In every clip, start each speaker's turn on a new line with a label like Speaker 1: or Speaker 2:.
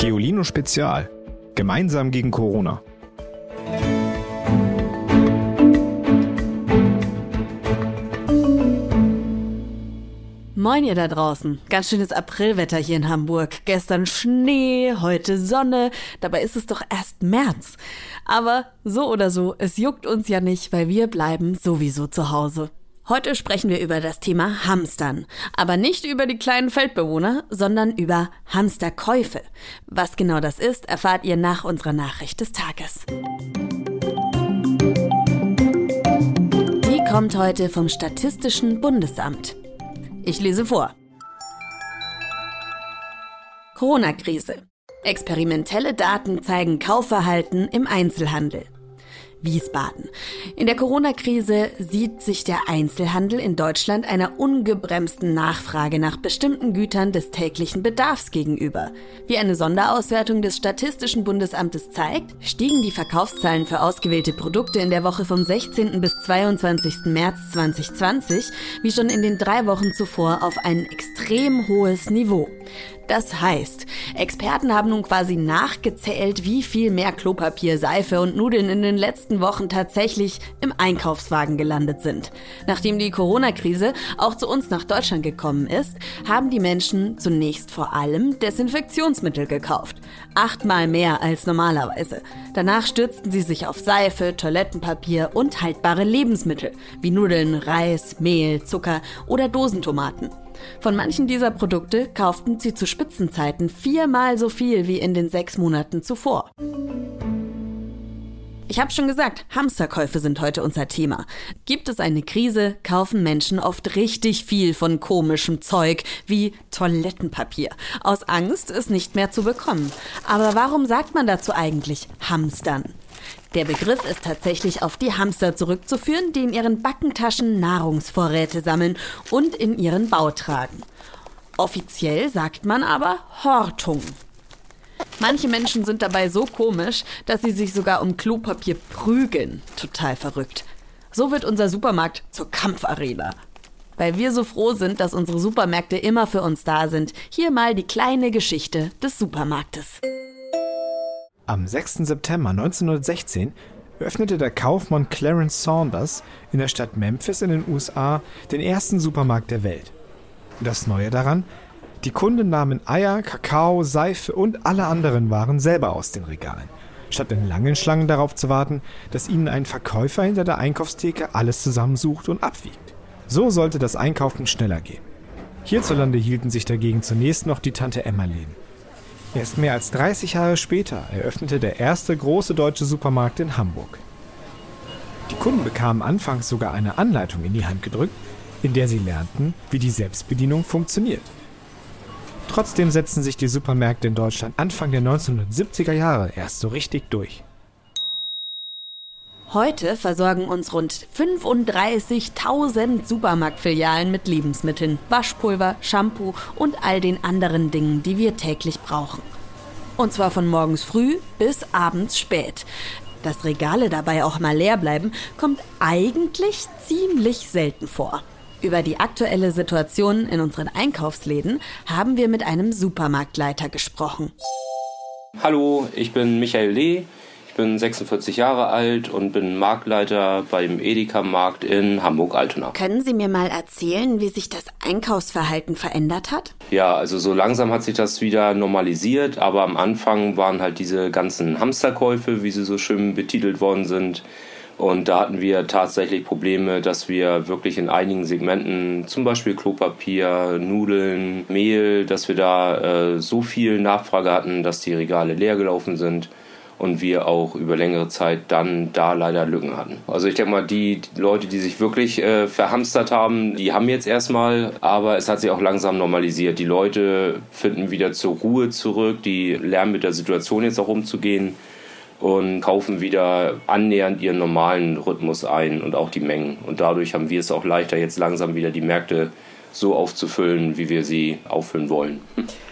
Speaker 1: Geolino Spezial. Gemeinsam gegen Corona.
Speaker 2: Moin ihr da draußen. Ganz schönes Aprilwetter hier in Hamburg. Gestern Schnee, heute Sonne. Dabei ist es doch erst März. Aber so oder so, es juckt uns ja nicht, weil wir bleiben sowieso zu Hause. Heute sprechen wir über das Thema Hamstern. Aber nicht über die kleinen Feldbewohner, sondern über Hamsterkäufe. Was genau das ist, erfahrt ihr nach unserer Nachricht des Tages. Die kommt heute vom Statistischen Bundesamt. Ich lese vor. Corona-Krise. Experimentelle Daten zeigen Kaufverhalten im Einzelhandel. Wiesbaden. In der Corona-Krise sieht sich der Einzelhandel in Deutschland einer ungebremsten Nachfrage nach bestimmten Gütern des täglichen Bedarfs gegenüber. Wie eine Sonderauswertung des Statistischen Bundesamtes zeigt, stiegen die Verkaufszahlen für ausgewählte Produkte in der Woche vom 16. bis 22. März 2020 wie schon in den drei Wochen zuvor auf ein extrem hohes Niveau. Das heißt, Experten haben nun quasi nachgezählt, wie viel mehr Klopapier, Seife und Nudeln in den letzten Wochen tatsächlich im Einkaufswagen gelandet sind. Nachdem die Corona-Krise auch zu uns nach Deutschland gekommen ist, haben die Menschen zunächst vor allem Desinfektionsmittel gekauft. Achtmal mehr als normalerweise. Danach stürzten sie sich auf Seife, Toilettenpapier und haltbare Lebensmittel, wie Nudeln, Reis, Mehl, Zucker oder Dosentomaten. Von manchen dieser Produkte kauften sie zu Spitzenzeiten viermal so viel wie in den sechs Monaten zuvor. Ich habe schon gesagt, Hamsterkäufe sind heute unser Thema. Gibt es eine Krise, kaufen Menschen oft richtig viel von komischem Zeug wie Toilettenpapier, aus Angst, es nicht mehr zu bekommen. Aber warum sagt man dazu eigentlich Hamstern? Der Begriff ist tatsächlich auf die Hamster zurückzuführen, die in ihren Backentaschen Nahrungsvorräte sammeln und in ihren Bau tragen. Offiziell sagt man aber Hortung. Manche Menschen sind dabei so komisch, dass sie sich sogar um Klopapier prügeln. Total verrückt. So wird unser Supermarkt zur Kampfarena. Weil wir so froh sind, dass unsere Supermärkte immer für uns da sind, hier mal die kleine Geschichte des Supermarktes.
Speaker 1: Am 6. September 1916 öffnete der Kaufmann Clarence Saunders in der Stadt Memphis in den USA den ersten Supermarkt der Welt. Das Neue daran, die Kunden nahmen Eier, Kakao, Seife und alle anderen Waren selber aus den Regalen, statt in langen Schlangen darauf zu warten, dass ihnen ein Verkäufer hinter der Einkaufstheke alles zusammensucht und abwiegt. So sollte das Einkaufen schneller gehen. Hierzulande hielten sich dagegen zunächst noch die Tante Emma Läden. Erst mehr als 30 Jahre später eröffnete der erste große deutsche Supermarkt in Hamburg. Die Kunden bekamen anfangs sogar eine Anleitung in die Hand gedrückt, in der sie lernten, wie die Selbstbedienung funktioniert. Trotzdem setzten sich die Supermärkte in Deutschland Anfang der 1970er Jahre erst so richtig durch.
Speaker 2: Heute versorgen uns rund 35.000 Supermarktfilialen mit Lebensmitteln, Waschpulver, Shampoo und all den anderen Dingen, die wir täglich brauchen. Und zwar von morgens früh bis abends spät. Dass Regale dabei auch mal leer bleiben, kommt eigentlich ziemlich selten vor. Über die aktuelle Situation in unseren Einkaufsläden haben wir mit einem Supermarktleiter gesprochen.
Speaker 3: Hallo, ich bin Michael Lee. Ich bin 46 Jahre alt und bin Marktleiter beim Edeka-Markt in Hamburg-Altona.
Speaker 2: Können Sie mir mal erzählen, wie sich das Einkaufsverhalten verändert hat?
Speaker 3: Ja, also so langsam hat sich das wieder normalisiert, aber am Anfang waren halt diese ganzen Hamsterkäufe, wie sie so schön betitelt worden sind. Und da hatten wir tatsächlich Probleme, dass wir wirklich in einigen Segmenten, zum Beispiel Klopapier, Nudeln, Mehl, dass wir da äh, so viel Nachfrage hatten, dass die Regale leer gelaufen sind und wir auch über längere Zeit dann da leider Lücken hatten. Also ich denke mal, die Leute, die sich wirklich äh, verhamstert haben, die haben jetzt erstmal, aber es hat sich auch langsam normalisiert. Die Leute finden wieder zur Ruhe zurück, die lernen mit der Situation jetzt auch umzugehen und kaufen wieder annähernd ihren normalen Rhythmus ein und auch die Mengen. Und dadurch haben wir es auch leichter, jetzt langsam wieder die Märkte so aufzufüllen, wie wir sie auffüllen wollen.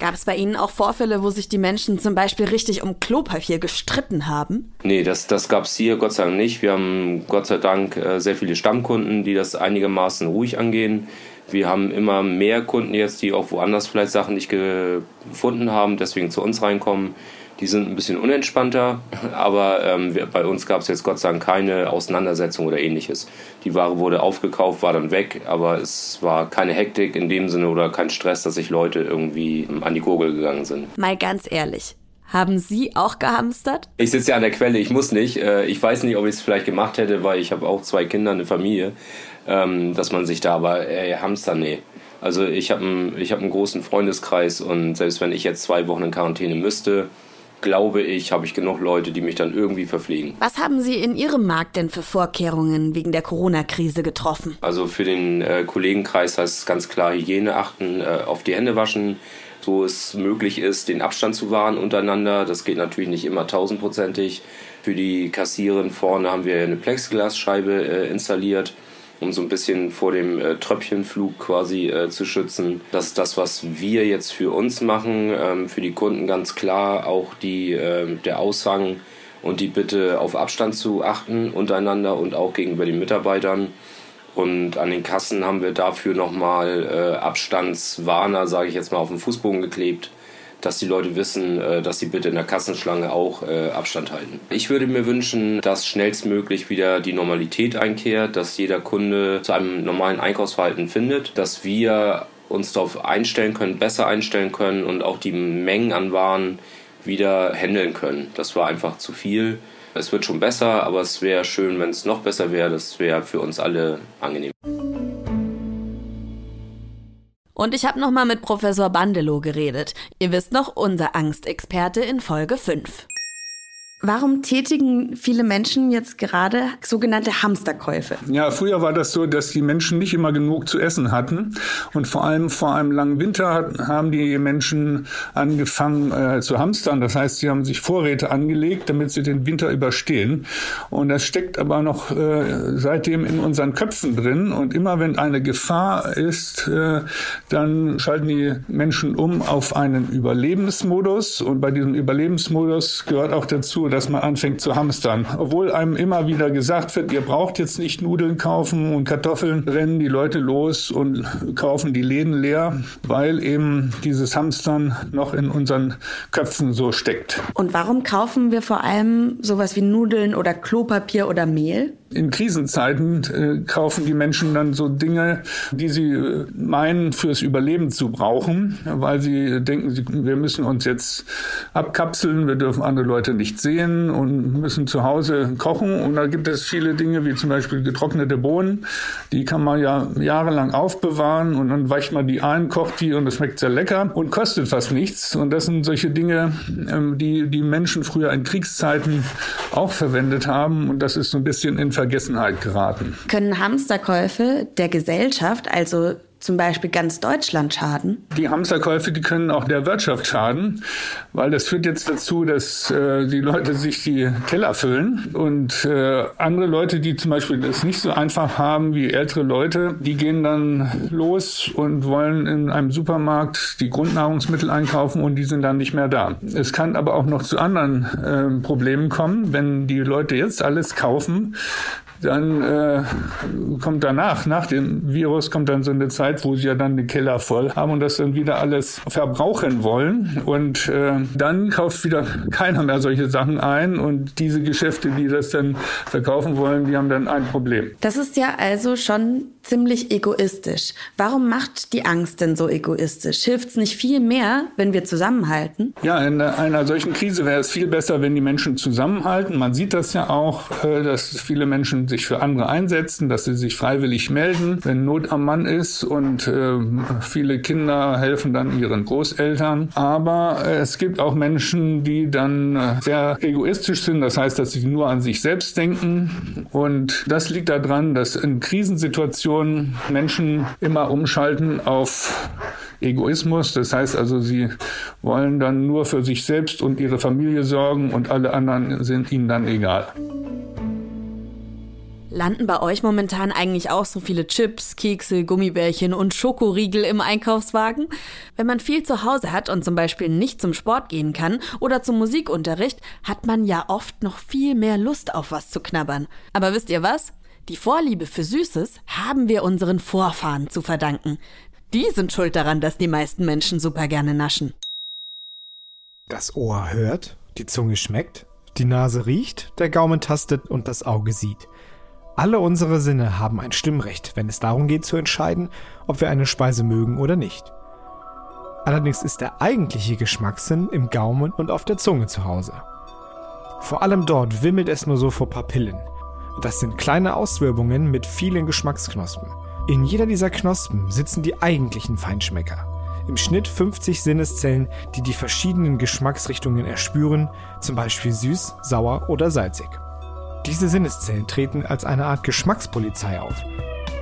Speaker 2: Gab es bei Ihnen auch Vorfälle, wo sich die Menschen zum Beispiel richtig um Klopapier gestritten haben?
Speaker 3: Nee, das, das gab es hier Gott sei Dank nicht. Wir haben Gott sei Dank äh, sehr viele Stammkunden, die das einigermaßen ruhig angehen. Wir haben immer mehr Kunden jetzt, die auch woanders vielleicht Sachen nicht gefunden haben, deswegen zu uns reinkommen. Die sind ein bisschen unentspannter, aber ähm, bei uns gab es jetzt Gott sei Dank keine Auseinandersetzung oder ähnliches. Die Ware wurde aufgekauft, war dann weg, aber es war keine Hektik in dem Sinne oder kein Stress, dass sich Leute irgendwie an die Gurgel gegangen sind.
Speaker 2: Mal ganz ehrlich, haben Sie auch gehamstert?
Speaker 3: Ich sitze ja an der Quelle, ich muss nicht. Äh, ich weiß nicht, ob ich es vielleicht gemacht hätte, weil ich habe auch zwei Kinder, eine Familie, ähm, dass man sich da aber ey, Hamster, nee. Also ich habe einen, hab einen großen Freundeskreis und selbst wenn ich jetzt zwei Wochen in Quarantäne müsste, glaube ich, habe ich genug Leute, die mich dann irgendwie verpflegen.
Speaker 2: Was haben Sie in Ihrem Markt denn für Vorkehrungen wegen der Corona-Krise getroffen?
Speaker 3: Also für den äh, Kollegenkreis heißt es ganz klar Hygiene achten, äh, auf die Hände waschen, so es möglich ist, den Abstand zu wahren untereinander. Das geht natürlich nicht immer tausendprozentig. Für die Kassiererin vorne haben wir eine Plexiglasscheibe äh, installiert, um so ein bisschen vor dem äh, Tröpfchenflug quasi äh, zu schützen. Das ist das, was wir jetzt für uns machen. Ähm, für die Kunden ganz klar auch die, ähm, der Aushang und die Bitte auf Abstand zu achten untereinander und auch gegenüber den Mitarbeitern. Und an den Kassen haben wir dafür nochmal äh, Abstandswarner, sage ich jetzt mal, auf den Fußboden geklebt, dass die Leute wissen, äh, dass sie bitte in der Kassenschlange auch äh, Abstand halten. Ich würde mir wünschen, dass schnellstmöglich wieder die Normalität einkehrt, dass jeder Kunde zu einem normalen Einkaufsverhalten findet, dass wir uns darauf einstellen können, besser einstellen können und auch die Mengen an Waren wieder handeln können. Das war einfach zu viel. Es wird schon besser, aber es wäre schön, wenn es noch besser wäre. Das wäre für uns alle angenehm.
Speaker 2: Und ich habe nochmal mit Professor Bandelow geredet. Ihr wisst noch, unser Angstexperte in Folge 5. Warum tätigen viele Menschen jetzt gerade sogenannte Hamsterkäufe?
Speaker 4: Ja, früher war das so, dass die Menschen nicht immer genug zu essen hatten. Und vor allem vor einem langen Winter haben die Menschen angefangen äh, zu hamstern. Das heißt, sie haben sich Vorräte angelegt, damit sie den Winter überstehen. Und das steckt aber noch äh, seitdem in unseren Köpfen drin. Und immer wenn eine Gefahr ist, äh, dann schalten die Menschen um auf einen Überlebensmodus. Und bei diesem Überlebensmodus gehört auch dazu, dass man anfängt zu hamstern. Obwohl einem immer wieder gesagt wird, ihr braucht jetzt nicht Nudeln kaufen und Kartoffeln, rennen die Leute los und kaufen die Läden leer, weil eben dieses Hamstern noch in unseren Köpfen so steckt.
Speaker 2: Und warum kaufen wir vor allem sowas wie Nudeln oder Klopapier oder Mehl?
Speaker 4: In Krisenzeiten äh, kaufen die Menschen dann so Dinge, die sie äh, meinen fürs Überleben zu brauchen, weil sie denken, wir müssen uns jetzt abkapseln, wir dürfen andere Leute nicht sehen und müssen zu Hause kochen. Und da gibt es viele Dinge, wie zum Beispiel getrocknete Bohnen, die kann man ja jahrelang aufbewahren und dann weicht man die ein, kocht die und es schmeckt sehr lecker und kostet fast nichts. Und das sind solche Dinge, ähm, die die Menschen früher in Kriegszeiten auch verwendet haben. Und das ist so ein bisschen in Vergessenheit geraten.
Speaker 2: Können Hamsterkäufe der Gesellschaft, also zum Beispiel ganz Deutschland schaden?
Speaker 4: Die Hamsterkäufe, die können auch der Wirtschaft schaden, weil das führt jetzt dazu, dass äh, die Leute sich die Keller füllen und äh, andere Leute, die zum Beispiel das nicht so einfach haben wie ältere Leute, die gehen dann los und wollen in einem Supermarkt die Grundnahrungsmittel einkaufen und die sind dann nicht mehr da. Es kann aber auch noch zu anderen äh, Problemen kommen, wenn die Leute jetzt alles kaufen, dann äh, kommt danach, nach dem Virus, kommt dann so eine Zeit, wo sie ja dann den Keller voll haben und das dann wieder alles verbrauchen wollen. Und äh, dann kauft wieder keiner mehr solche Sachen ein. Und diese Geschäfte, die das dann verkaufen wollen, die haben dann ein Problem.
Speaker 2: Das ist ja also schon ziemlich egoistisch. Warum macht die Angst denn so egoistisch? Hilft es nicht viel mehr, wenn wir zusammenhalten?
Speaker 4: Ja, in einer solchen Krise wäre es viel besser, wenn die Menschen zusammenhalten. Man sieht das ja auch, äh, dass viele Menschen sich für andere einsetzen, dass sie sich freiwillig melden, wenn Not am Mann ist und äh, viele Kinder helfen dann ihren Großeltern. Aber äh, es gibt auch Menschen, die dann äh, sehr egoistisch sind, das heißt, dass sie nur an sich selbst denken und das liegt daran, dass in Krisensituationen Menschen immer umschalten auf Egoismus. Das heißt also, sie wollen dann nur für sich selbst und ihre Familie sorgen und alle anderen sind ihnen dann egal.
Speaker 2: Landen bei euch momentan eigentlich auch so viele Chips, Kekse, Gummibärchen und Schokoriegel im Einkaufswagen? Wenn man viel zu Hause hat und zum Beispiel nicht zum Sport gehen kann oder zum Musikunterricht, hat man ja oft noch viel mehr Lust auf was zu knabbern. Aber wisst ihr was? Die Vorliebe für Süßes haben wir unseren Vorfahren zu verdanken. Die sind schuld daran, dass die meisten Menschen super gerne naschen.
Speaker 1: Das Ohr hört, die Zunge schmeckt, die Nase riecht, der Gaumen tastet und das Auge sieht. Alle unsere Sinne haben ein Stimmrecht, wenn es darum geht zu entscheiden, ob wir eine Speise mögen oder nicht. Allerdings ist der eigentliche Geschmackssinn im Gaumen und auf der Zunge zu Hause. Vor allem dort wimmelt es nur so vor Papillen. Das sind kleine Auswölbungen mit vielen Geschmacksknospen. In jeder dieser Knospen sitzen die eigentlichen Feinschmecker. Im Schnitt 50 Sinneszellen, die die verschiedenen Geschmacksrichtungen erspüren, zum Beispiel süß, sauer oder salzig. Diese Sinneszellen treten als eine Art Geschmackspolizei auf,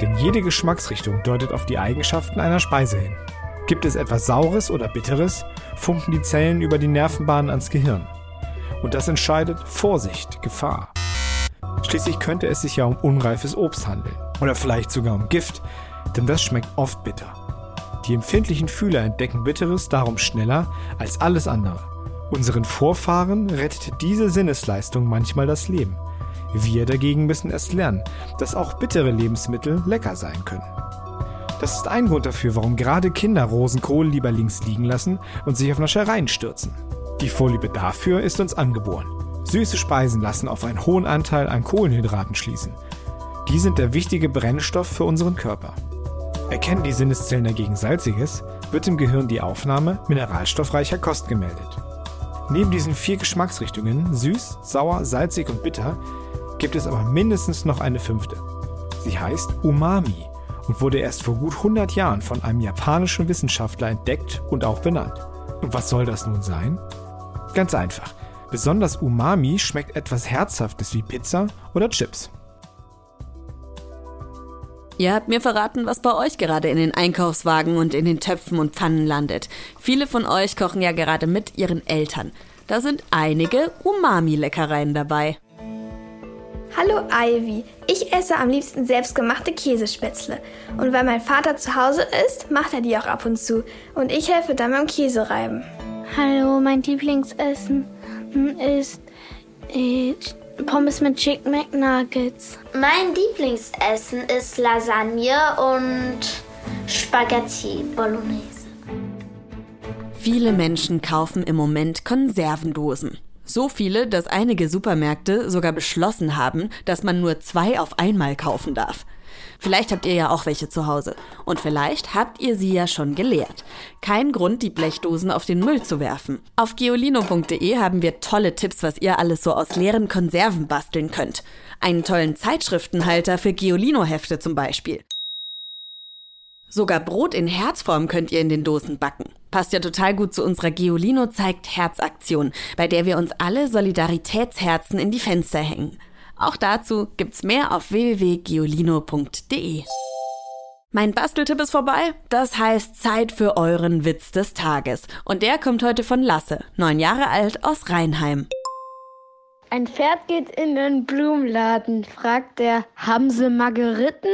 Speaker 1: denn jede Geschmacksrichtung deutet auf die Eigenschaften einer Speise hin. Gibt es etwas Saures oder Bitteres, funken die Zellen über die Nervenbahnen ans Gehirn. Und das entscheidet Vorsicht, Gefahr. Schließlich könnte es sich ja um unreifes Obst handeln. Oder vielleicht sogar um Gift, denn das schmeckt oft bitter. Die empfindlichen Fühler entdecken Bitteres darum schneller als alles andere. Unseren Vorfahren rettet diese Sinnesleistung manchmal das Leben. Wir dagegen müssen erst lernen, dass auch bittere Lebensmittel lecker sein können. Das ist ein Grund dafür, warum gerade Kinder Rosenkohl lieber links liegen lassen und sich auf Naschereien stürzen. Die Vorliebe dafür ist uns angeboren. Süße Speisen lassen auf einen hohen Anteil an Kohlenhydraten schließen. Die sind der wichtige Brennstoff für unseren Körper. Erkennen die Sinneszellen dagegen Salziges, wird im Gehirn die Aufnahme mineralstoffreicher Kost gemeldet. Neben diesen vier Geschmacksrichtungen, süß, sauer, salzig und bitter, gibt es aber mindestens noch eine fünfte. Sie heißt Umami und wurde erst vor gut 100 Jahren von einem japanischen Wissenschaftler entdeckt und auch benannt. Und was soll das nun sein? Ganz einfach. Besonders Umami schmeckt etwas Herzhaftes wie Pizza oder Chips.
Speaker 2: Ihr habt mir verraten, was bei euch gerade in den Einkaufswagen und in den Töpfen und Pfannen landet. Viele von euch kochen ja gerade mit ihren Eltern. Da sind einige Umami-Leckereien dabei.
Speaker 5: Hallo Ivy, ich esse am liebsten selbstgemachte Käsespätzle. Und weil mein Vater zu Hause ist, macht er die auch ab und zu. Und ich helfe dann beim Käsereiben.
Speaker 6: Hallo, mein Lieblingsessen ist äh, Pommes mit Chicken McNuggets.
Speaker 7: Mein Lieblingsessen ist Lasagne und Spaghetti Bolognese.
Speaker 2: Viele Menschen kaufen im Moment Konservendosen. So viele, dass einige Supermärkte sogar beschlossen haben, dass man nur zwei auf einmal kaufen darf. Vielleicht habt ihr ja auch welche zu Hause. Und vielleicht habt ihr sie ja schon geleert. Kein Grund, die Blechdosen auf den Müll zu werfen. Auf geolino.de haben wir tolle Tipps, was ihr alles so aus leeren Konserven basteln könnt. Einen tollen Zeitschriftenhalter für Geolino-Hefte zum Beispiel. Sogar Brot in Herzform könnt ihr in den Dosen backen. Passt ja total gut zu unserer Geolino zeigt Herzaktion, bei der wir uns alle Solidaritätsherzen in die Fenster hängen. Auch dazu gibt's mehr auf www.giolino.de. Mein Basteltipp ist vorbei. Das heißt Zeit für euren Witz des Tages. Und der kommt heute von Lasse, neun Jahre alt aus Rheinheim.
Speaker 6: Ein Pferd geht in den Blumenladen, fragt er, haben Sie Margeriten?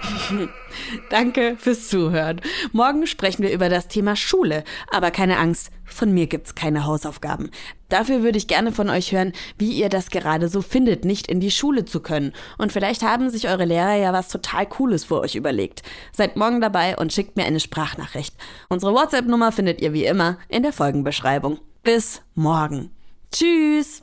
Speaker 2: Danke fürs Zuhören. Morgen sprechen wir über das Thema Schule. Aber keine Angst, von mir gibt's keine Hausaufgaben. Dafür würde ich gerne von euch hören, wie ihr das gerade so findet, nicht in die Schule zu können. Und vielleicht haben sich eure Lehrer ja was total Cooles für euch überlegt. Seid morgen dabei und schickt mir eine Sprachnachricht. Unsere WhatsApp-Nummer findet ihr wie immer in der Folgenbeschreibung. Bis morgen. Tschüss!